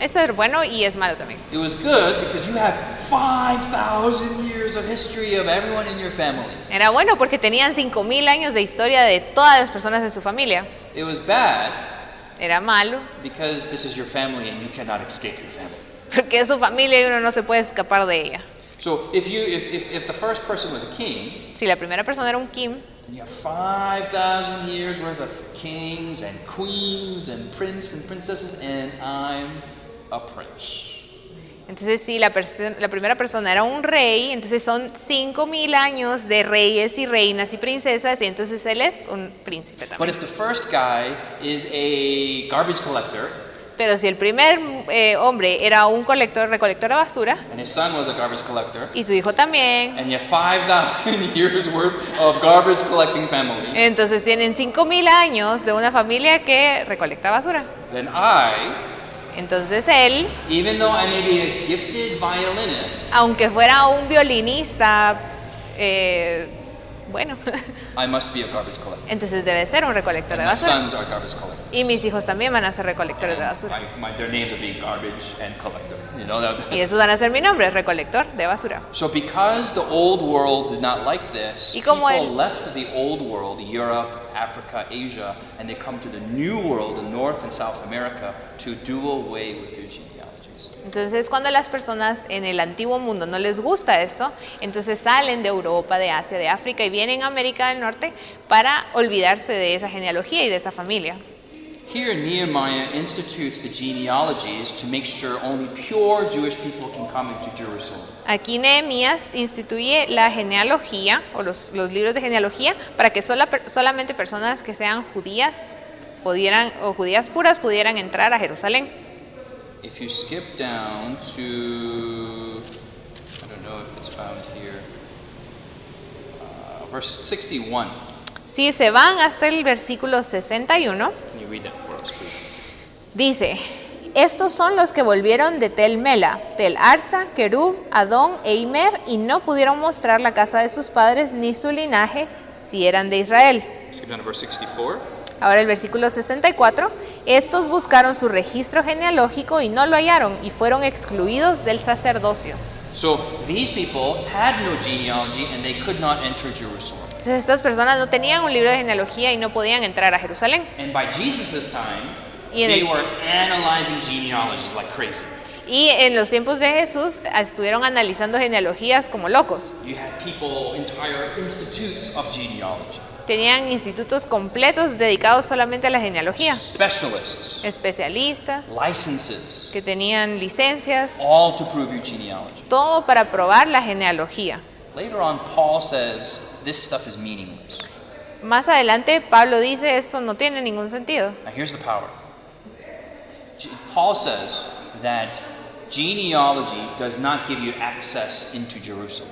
Eso es bueno y es malo también. It was good because you have 5,000 years of history of everyone in your family. Era bueno porque tenían 5.000 años de historia de todas las personas de su familia. It was bad Era malo because this is your family and you cannot escape your family. porque es su familia y uno no se puede escapar de ella. So if you if, if, if the first person was a king, Si la primera persona era un Kim, and you have 5,000 years worth of kings and queens and prince and princesses and I'm a prince. Entonces si la, la primera persona era un rey, entonces son 5.000 años de reyes y reinas y princesas y entonces él es un príncipe But también. if the first guy is a garbage collector Pero si el primer eh, hombre era un colector, recolector de basura and his son was a garbage collector, y su hijo también, and you have 5,000 [LAUGHS] years worth of garbage collecting family, entonces tienen 5.000 años de una familia que recolecta basura. then I, Entonces él, even though I may be a gifted violinist, aunque fuera un violinista, eh, bueno, I must be a garbage collector. entonces debe ser un recolector And de my basura. sons are garbage collectors. Y mis hijos también van a ser recolectores de And basura. my, my, their names will be garbage and collector. You know that. Y esos van a ser mi nombre, recolector de basura. So because the old world did not like this, Y como people el- left the old world, Europe, Africa, Asia, and they come to the new world in North and South America to do away with genealogies. Entonces cuando las personas en el antiguo mundo no les gusta esto, entonces salen de Europa, de Asia, de África y vienen a América del Norte para olvidarse de esa genealogía y de esa familia. Here, Nehemiah institutes the genealogies to make sure only pure Jewish people can come into Jerusalem. Aquí Nehemías instituye la genealogía o los, los libros de genealogía para que sola- solamente personas que sean judías pudieran, o judías puras pudieran entrar a Jerusalén. If you skip down to, I don't know if it's found here, uh, verse 61. Si se van hasta el versículo 61, Can you read that for us, please? dice, estos son los que volvieron de Tel Mela, Tel Arsa, Kerub, Adón e Imer y no pudieron mostrar la casa de sus padres ni su linaje si eran de Israel. Skip down to verse 64. Ahora el versículo 64, estos buscaron su registro genealógico y no lo hallaron y fueron excluidos del sacerdocio. So these people had no genealogy and they could not enter Jerusalem. Entonces estas personas no tenían un libro de genealogía y no podían entrar a Jerusalén. And by Jesus' time, Y en they were analyzing genealogies like crazy. Y en los tiempos de Jesús estuvieron analizando genealogías como locos. You had people, entire institutes of genealogy, Tenían institutos completos dedicados solamente a la genealogía. specialists, Especialistas licenses, que tenían licencias, all to prove your genealogy. todo para probar la genealogía. Later on, Paul says this stuff is meaningless. Más adelante Pablo dice esto no tiene ningún sentido. Now, here's the power. Paul says that genealogy does not give you access into Jerusalem.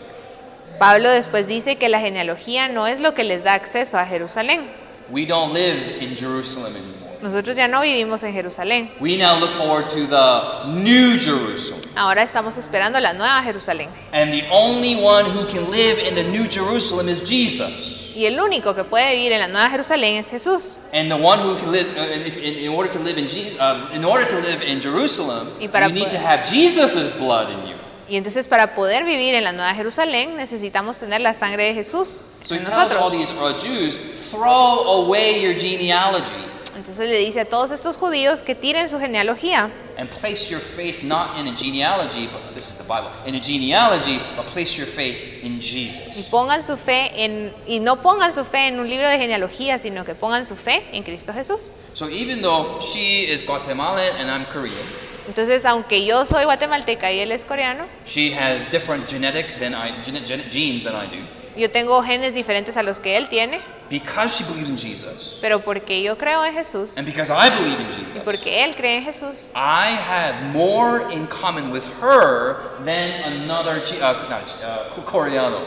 Pablo después dice que la genealogía no es lo que les da acceso a Jerusalén. We don't live in Jerusalem anymore. Nosotros ya no vivimos en Jerusalén. We now look forward to the new Jerusalem. Ahora estamos esperando la nueva Jerusalén. And the only one who can live in the new Jerusalem is Jesus. Y el único que puede vivir en la nueva Jerusalén es Jesús. And the one who can live, uh, in, order to live in Jesus, uh, in order to live in Jerusalem, Y para you need to have Jesus' blood in you. Y entonces para poder vivir en la nueva Jerusalén necesitamos tener la sangre de Jesús So he en tells all nosotros. these Jews, throw away your genealogy Entonces le dice a todos estos judíos que tiren su genealogía and place your faith not in a genealogy, but this is the Bible, in a genealogy, but place your faith in Jesus. y pongan su fe en y no pongan su fe en un libro de genealogía, sino que pongan su fe en Cristo Jesús. So even though she is Guatemalan and I'm Korean, Entonces, aunque yo soy guatemalteca y él es coreano, she has different genetic than I, gene, gene- genes than I do. yo tengo genes diferentes a los que él tiene, Because she believes in Jesus, pero porque yo creo en Jesús and because I believe in y Jesus, porque él cree en Jesús, I have more in common with her than another G, uh, not, uh, Koreano.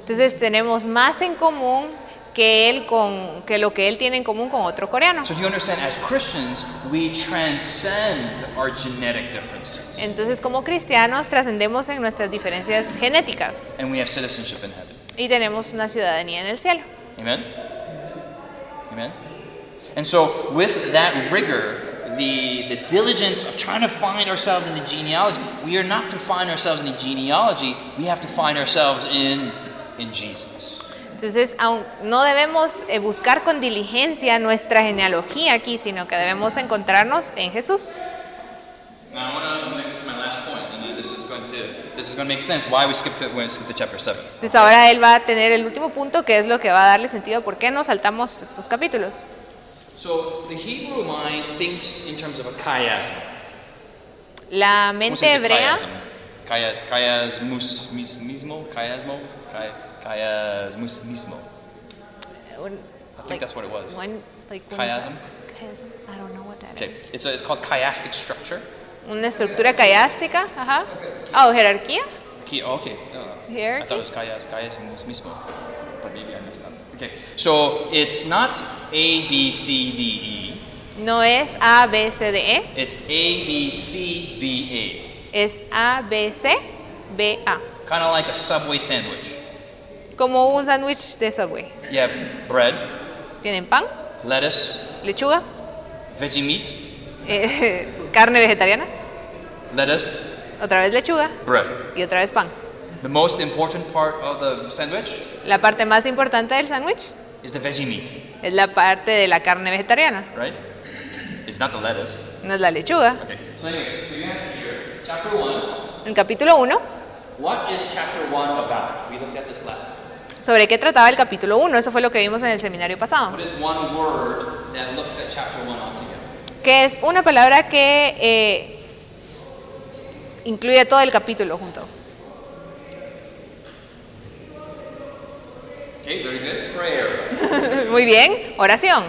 entonces tenemos más en común que él con que lo que él tiene en común con otro coreano. So do you understand? As Christians, we transcend our genetic differences, Entonces, como cristianos trascendemos en nuestras diferencias genéticas and we have citizenship in heaven. y tenemos una ciudadanía en el cielo. Amen? Amen? And so, with that rigor the, the diligence of trying to find ourselves in the genealogy, we are not to find ourselves in the genealogy, we have to find ourselves in, in Jesus. Entonces, aun- no debemos eh, buscar con diligencia nuestra genealogía aquí, sino que debemos encontrarnos en Jesús. Entonces, ahora él va a tener el último punto, que es lo que va a darle sentido a por qué nos saltamos estos capítulos. So the Hebrew mind thinks in terms of a chiasm. La ¿Cómo se mente hebrea, chiasm? Chias, chiasmus, mis, mismo, chiasmo, chi, chiasmus, mismo. un- I think that's what it was. one- like un- Chiasm? chiasm, I don't know what that Okay, is. it's a, it's called chiastic structure. Una estructura chiástica, ajá. Oh, jerarquía. Chi, oh, okay. Uh, I Hierarchy? thought it was chias, chiasmus, mismo, but maybe I messed up. Okay, so it's not A, B, C, D, E. No es A, B, C, D, E. It's A, B, C, B, Es A, B, C, B, A. A. Kind of like a Subway sandwich. Como un sándwich de Subway. You have bread, Tienen pan, lettuce, lechuga, veggie meat, eh, [LAUGHS] carne vegetariana, lettuce, otra vez lechuga bread. y otra vez pan. The most important part of the sandwich La parte más importante del sándwich is the veggie meat, es la parte de la carne vegetariana, right? It's not the lettuce. no es la lechuga. Okay. So anyway, so you have here chapter one. El capítulo 1, What is chapter one about? We looked at this last time. ¿Sobre qué trataba el capítulo 1? Eso fue lo que vimos en el seminario pasado. Que es una palabra que eh, incluye todo el capítulo junto. Okay, very good. Prayer. [LAUGHS] Muy bien, oración.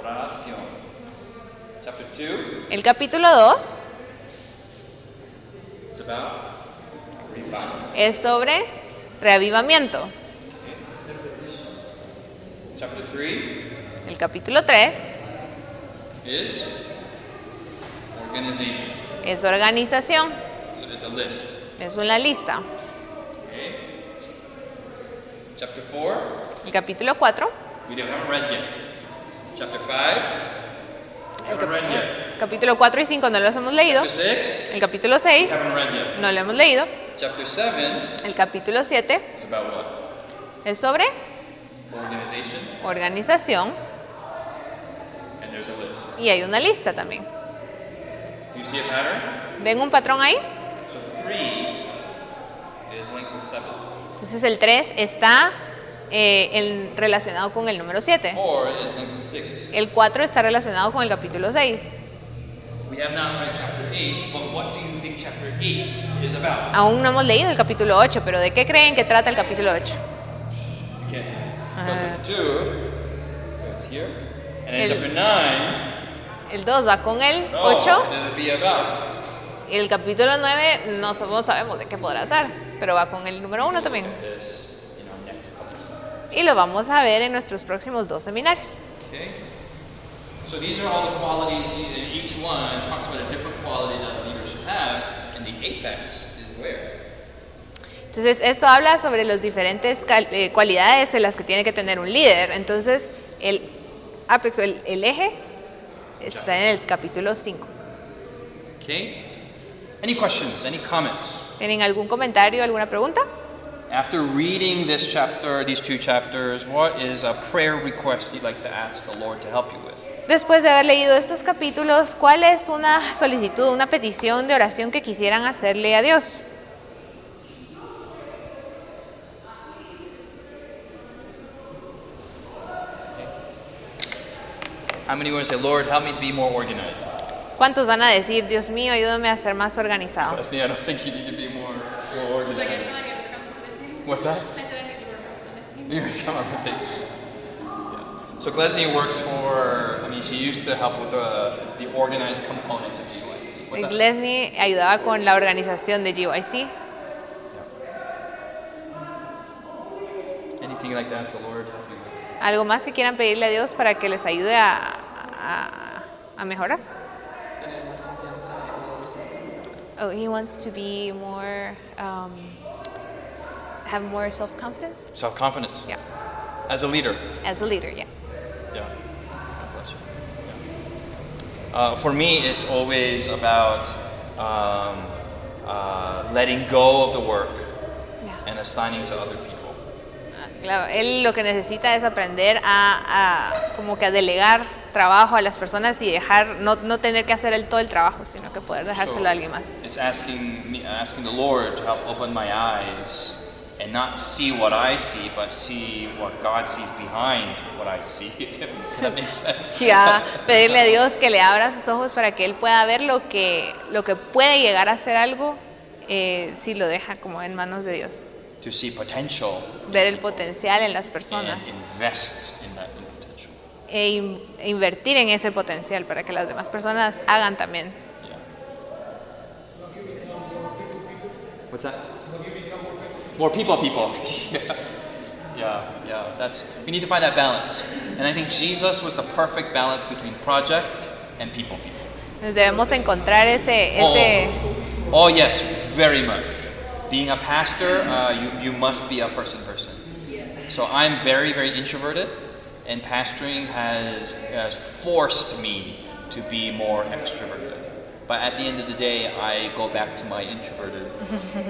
Oración. Chapter two. El capítulo 2 It's about revival. es sobre reavivamiento. El capítulo 3 is organization. es organización, es una lista. El capítulo 4, We haven't read yet. Chapter five. We el capítulo, yet. capítulo 4 y 5 no los hemos leído. El capítulo We 6 haven't read yet. no lo hemos leído. Chapter seven El capítulo 7 is about what? es sobre Organization. organización And there's a list. y hay una lista también. Do you see a pattern? ¿Ven un patrón ahí? So three is linked with seven. Entonces el 3 está eh, en- relacionado con el número 7. Four is linked with six. El 4 está relacionado con el capítulo 6. Aún no hemos leído el capítulo 8, pero ¿de qué creen que trata el capítulo 8? Okay. So Uh, chapter two goes here. And then El- chapter nine, El 2 va con el oh, 8 it'll be about. y el capítulo 9 no sabemos, de qué podrá ser, pero va con el número 1 también. Y lo vamos a ver en nuestros próximos dos seminarios. Okay. So these are all the qualities, and each one talks about a different quality that a leader should have, and the apex is where? Entonces, esto habla sobre las diferentes eh, cualidades en las que tiene que tener un líder. Entonces, el apex, el, el eje, está en el capítulo 5. Okay. Any questions? Any comments? ¿Tienen algún comentario, alguna pregunta? After reading this chapter, these two chapters, what is a prayer request you'd like to ask the Lord to help you with? Después de haber leído estos capítulos, ¿cuál es una solicitud, una petición de oración que quisieran hacerle a Dios? How many want to say, Lord, help me to be more organized? ¿Cuántos van a decir, Dios mío, ayúdame a ser más organizado? Leslie, I don't think you need to be more, more organized. What's that? [LAUGHS] You're some things. Yeah. So Glesney works for, Mean, she used to help with the, the organized components of GYC. What's that? Ayudaba con la organización de GYC. Anything like ask the Lord ¿Algo más que quieran pedirle a Dios para que les ayude a, a- a mejorar? Tener más confianza en uno mismo. Oh, he wants to be more, um, have more self-confidence? Self-confidence. Yeah, As a leader. as a leader, yeah. Yeah. God bless you. Yeah. Uh, for me, it's always about um, uh, letting go of the work Ya. and assigning to other people. Ah, Claro, él lo que necesita es aprender a, a como que a delegar trabajo a las personas y dejar, no, no tener que hacer él todo el trabajo, sino que poder dejárselo So a alguien más. It's asking me, asking the Lord to help open my eyes and not see what I see, but see what God sees behind what I see. [LAUGHS] That makes sense. Y a pedirle a Dios que le abra sus ojos para que él pueda ver lo que, lo que puede llegar a ser algo eh, si lo deja como en manos de Dios. to see potential Ver el potencial en las personas and invest in that potential. e, in- e invertir en ese potencial para que las demás personas hagan también. Yeah. What's that? More people, people. yeah. [LAUGHS] yeah, yeah. That's we need to find that balance, and I think Jesus was the perfect balance between project and people, people. Debemos encontrar ese, ese Oh, oh yes, very much. Being a pastor, uh, you, you must be a person person. So I'm very, very introverted, and pastoring has, has forced me to be more extroverted. But at the end of the day, I go back to my introverted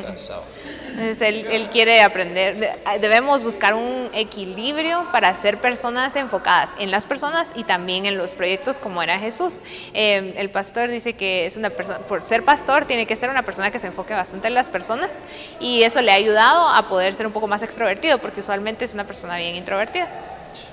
uh, [LAUGHS] self. Entonces él, él quiere aprender, de- debemos buscar un equilibrio para ser personas enfocadas en las personas y también en los proyectos como era Jesús. Eh, el pastor dice que es una persona, por ser pastor tiene que ser una persona que se enfoque bastante en las personas y eso le ha ayudado a poder ser un poco más extrovertido porque usualmente es una persona bien introvertida.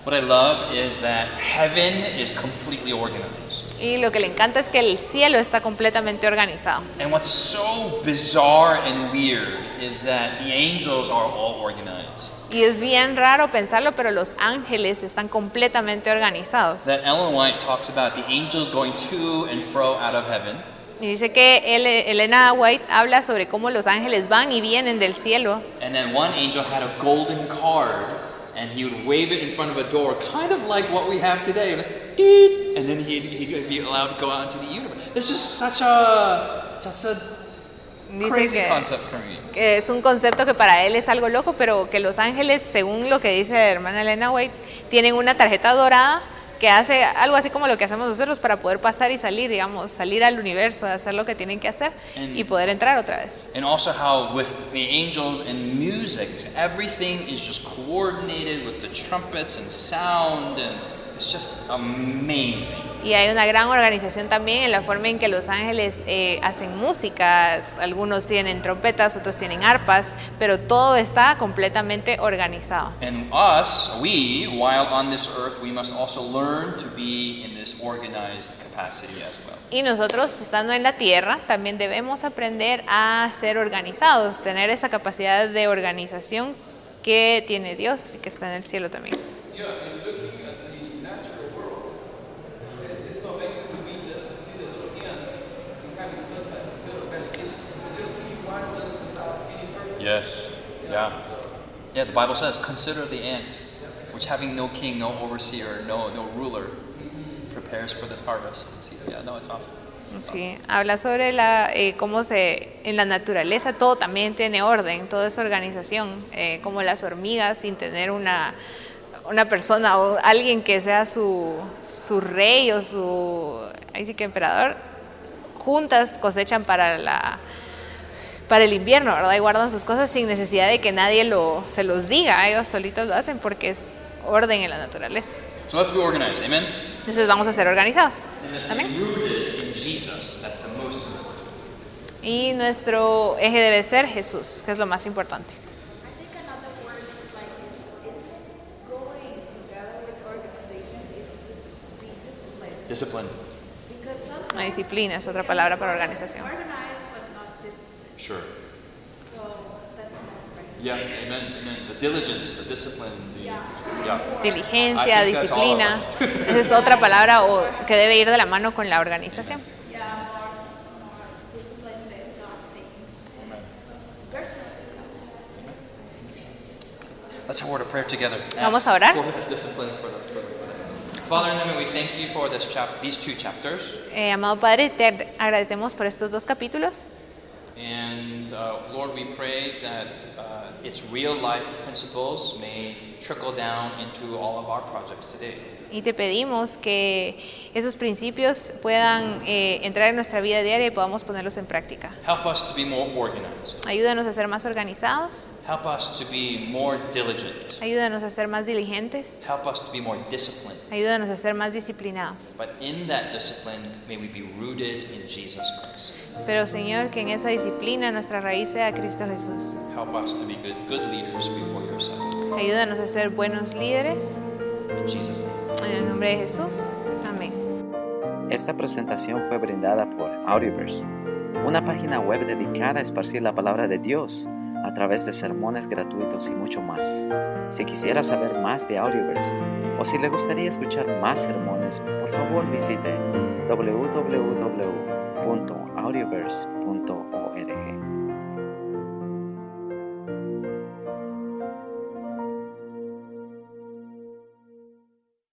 What I love is that heaven is completely organized. Y lo que le encanta es que el cielo está completamente organizado. And what's so bizarre and weird is that the angels are all organized. Y es bien raro pensarlo, pero los ángeles están completamente organizados. That Ellen White talks about the angels going to and fro out of heaven. Y dice que Ele- Elena White habla sobre cómo los ángeles van y vienen del cielo. And then one angel had a golden card, and he would wave it in front of a door, kind of like what we have today. And then he'd, he'd be allowed to go out into the universe. It's just such a, just a Dice crazy que, concept for me. que es un concepto que para él es algo loco, pero que los ángeles, según lo que dice la hermana Elena White, tienen una tarjeta dorada que hace algo así como lo que hacemos nosotros para poder pasar y salir, digamos, salir al universo, hacer lo que tienen que hacer En- y poder entrar otra vez. And also how with the angels and music, everything is just coordinated with the trumpets and sound, and it's just amazing. Y hay una gran organización también en la forma en que los ángeles eh, hacen música. Algunos tienen trompetas, otros tienen arpas, pero todo está completamente organizado. And us, we, while on this earth, we must also learn to be in this organized capacity as well. Y nosotros, estando en la tierra, también debemos aprender a ser organizados, tener esa capacidad de organización que tiene Dios y que está en el cielo también. Yeah, and looking at the natural world, it- it's so amazing to me just to see the little ants and having such a good organization. Because you don't see one just without any purpose. Yes. Yeah. Yeah, the Bible says, consider the ant, which having no king, no overseer, no, no ruler, prepares for the harvest. Yeah, no, it's awesome. Sí, habla sobre la, eh, cómo se, en la naturaleza todo también tiene orden, todo es organización, eh, como las hormigas sin tener una, una persona o alguien que sea su, su rey o su, ahí sí que emperador, juntas cosechan para la para el invierno, ¿verdad? Y guardan sus cosas sin necesidad de que nadie lo, se los diga, ellos solitos lo hacen porque es orden en la naturaleza. So let's be organized. Amen? Entonces vamos a ser organizados. Amén. be rooted in Jesus. That's the most important. Y nuestro eje debe ser Jesús, que es lo más importante. I think another word is like it's, it's going together with organization is dis- to be disciplined. Discipline. Because La disciplina es otra palabra para organización. organized but not disciplined. Sure. So that's not right. Yeah, amen, amen. The diligence, the discipline, the Yeah. yeah. Diligencia, disciplina. [LAUGHS] Esa es otra palabra o, que debe ir de la mano con la organización. Yeah, more, more than Let's have a word of prayer together. Vamos a orar. Father in heaven, we thank you for this chap- these two chapters. Eh, amado Padre, te ag- agradecemos por estos dos capítulos And uh, Lord, we pray that uh, its real life principles may trickle down into all of our projects today. Y te pedimos que esos principios puedan eh, entrar en nuestra vida diaria y podamos ponerlos en práctica. Help us to be more organized. Ayúdanos a ser más organizados, Help us to be more diligent. ayúdanos a ser más diligentes, Help us to be more disciplined. ayúdanos a ser más disciplinados. But in that discipline, may we be rooted in Jesus Christ. Pero Señor, que en esa disciplina nuestra raíz sea Cristo Jesús. Help us to be good, good leaders before your sight. Ayúdanos a ser buenos líderes. Jesus'. En el nombre de Jesús. Amén. Esta presentación fue brindada por Audioverse, una página web dedicada a esparcir la palabra de Dios a través de sermones gratuitos y mucho más. Si quisiera saber más de Audioverse o si le gustaría escuchar más sermones, por favor visite www.audioverse.org.